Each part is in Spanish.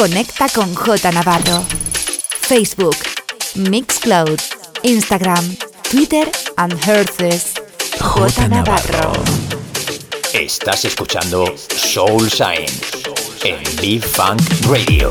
Conecta con J Navarro. Facebook, Mixcloud, Instagram, Twitter and Herces. J Navarro. Estás escuchando Soul Science en B-Funk Radio.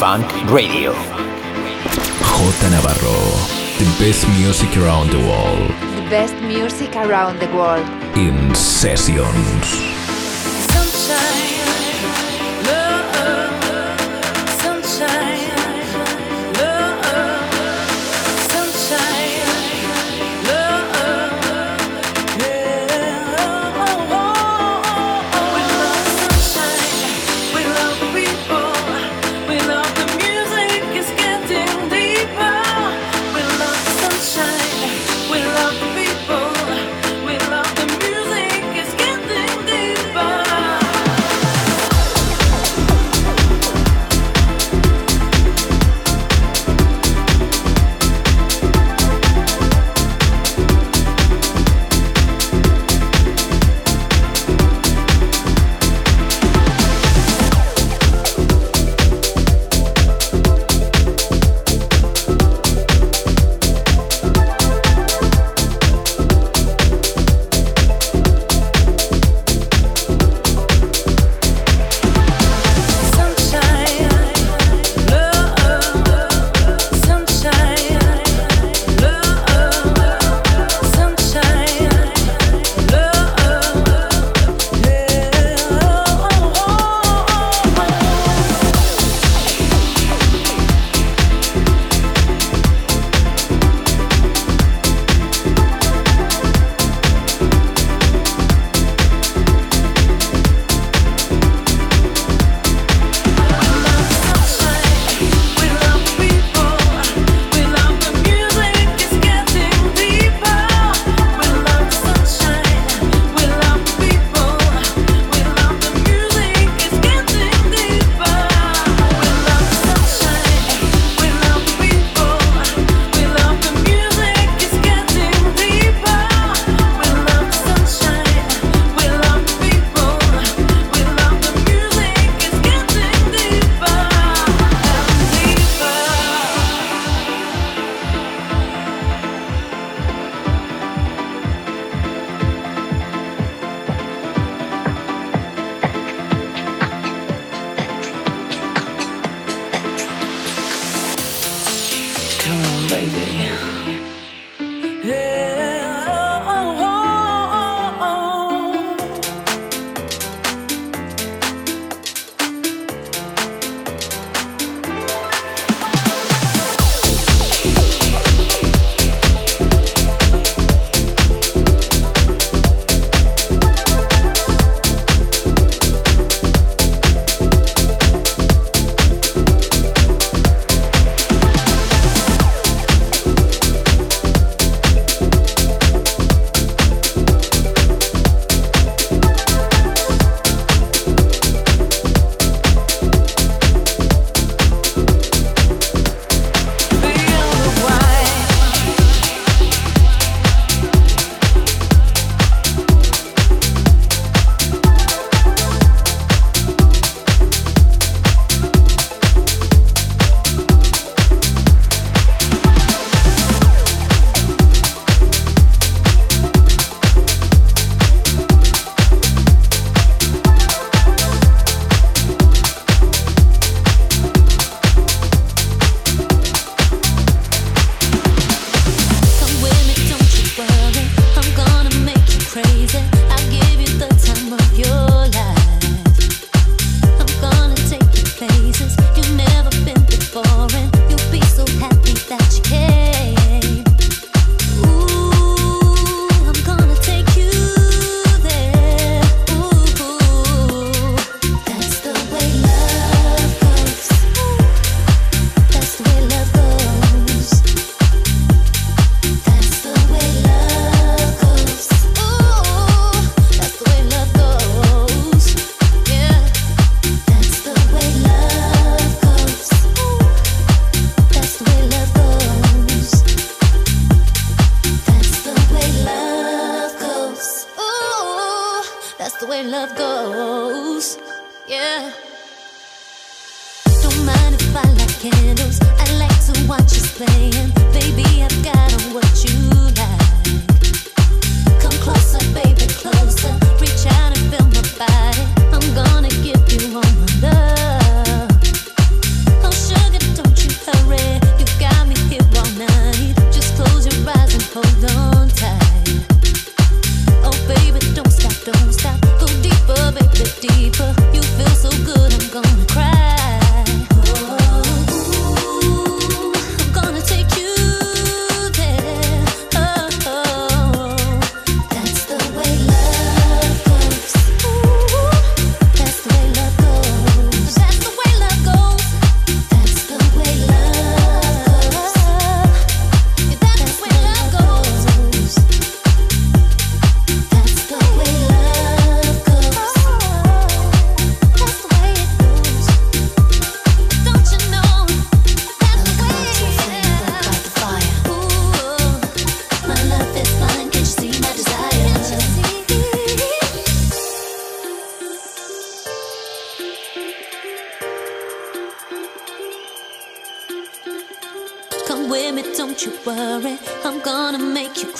Funk Radio. J Navarro, the best music around the world. The best music around the world. In sessions. Sunshine.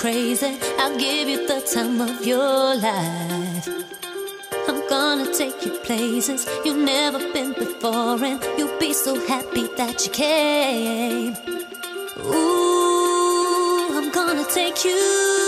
crazy. I'll give you the time of your life. I'm gonna take you places you've never been before, and you'll be so happy that you came. Ooh, I'm gonna take you.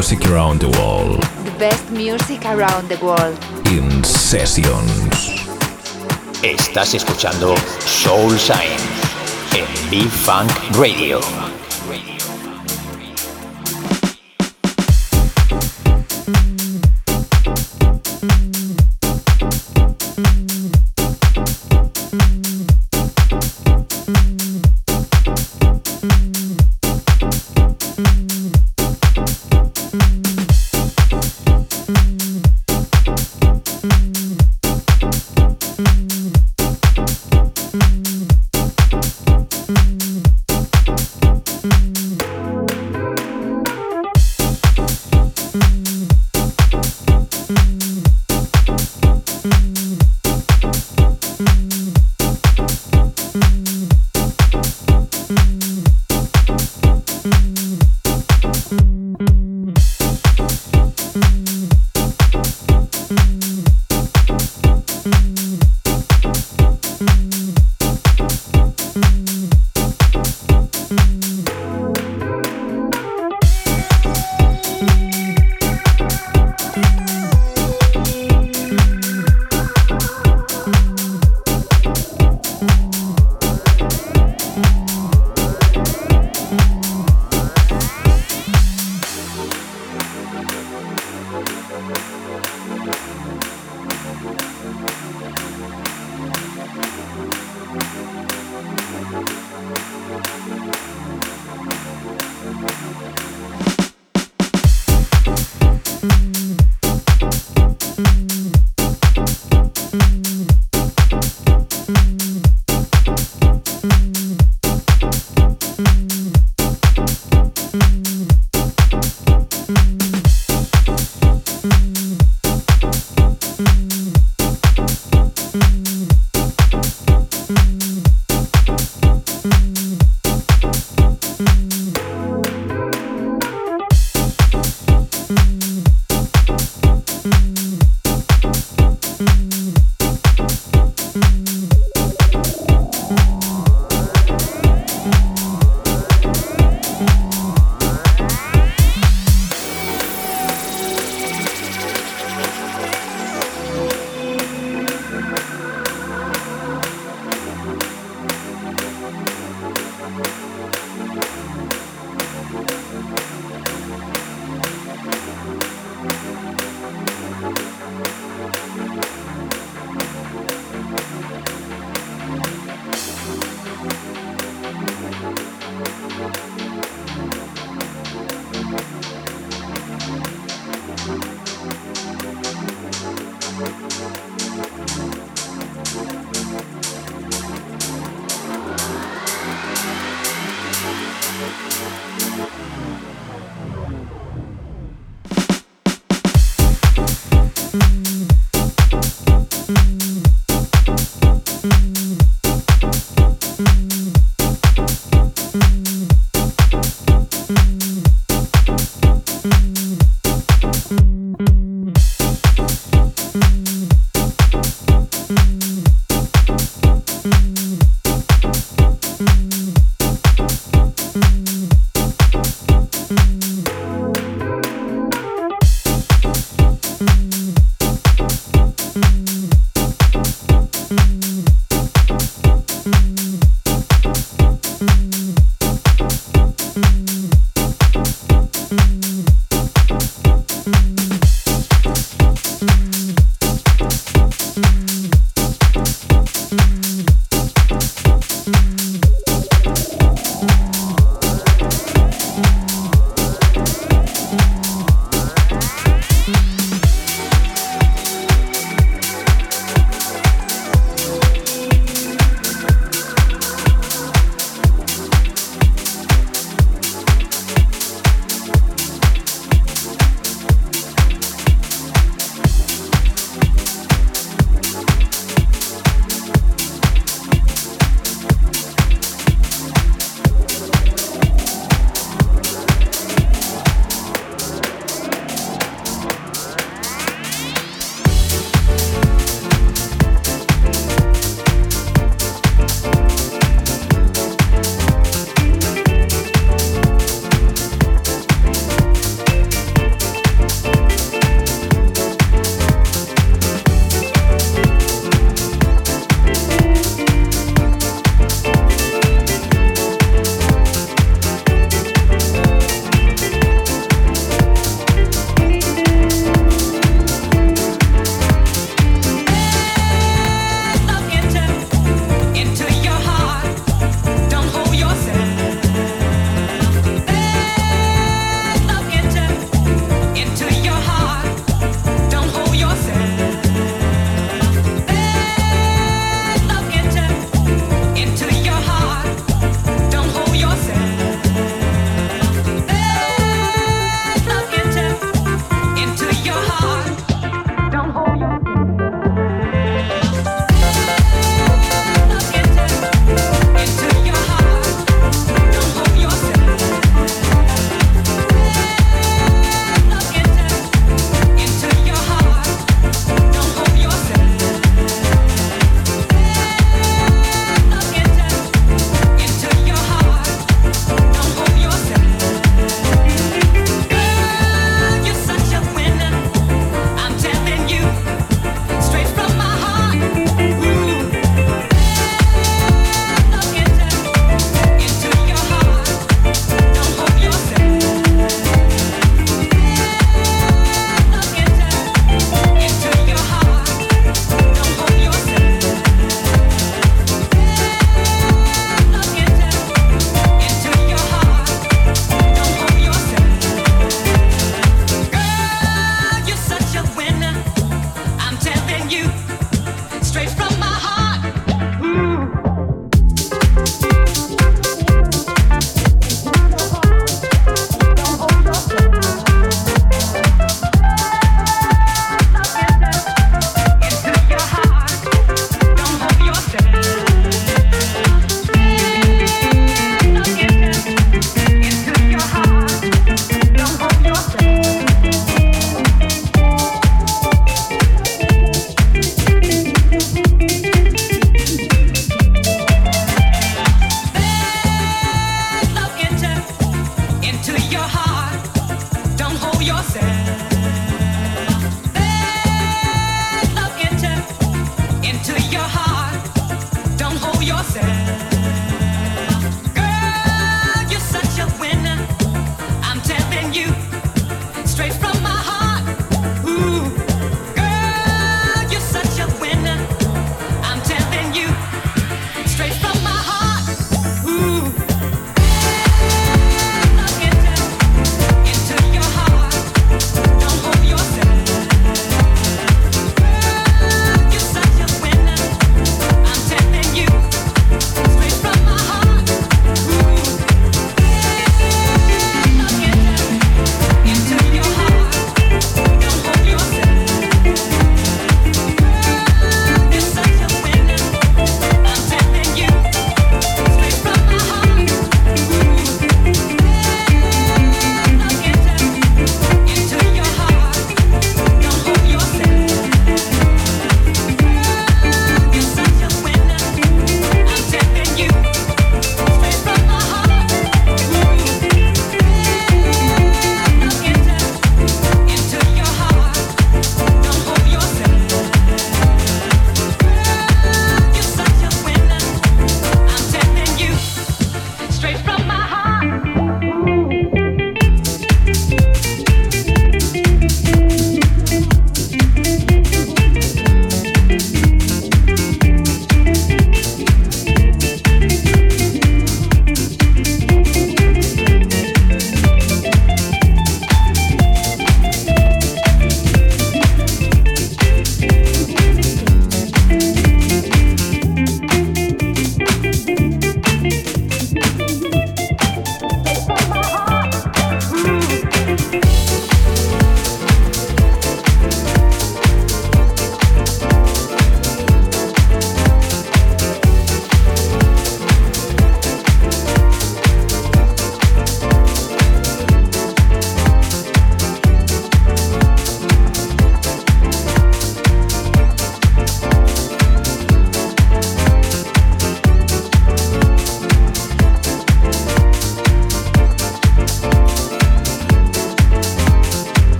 Music around the world. The best music around the world. In sessions. Estás escuchando Soul Science en B-Funk Radio.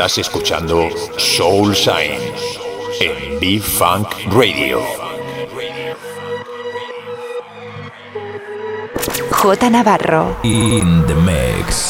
Estás escuchando Soul Sign en B-Funk Radio. J. Navarro. In the Mix.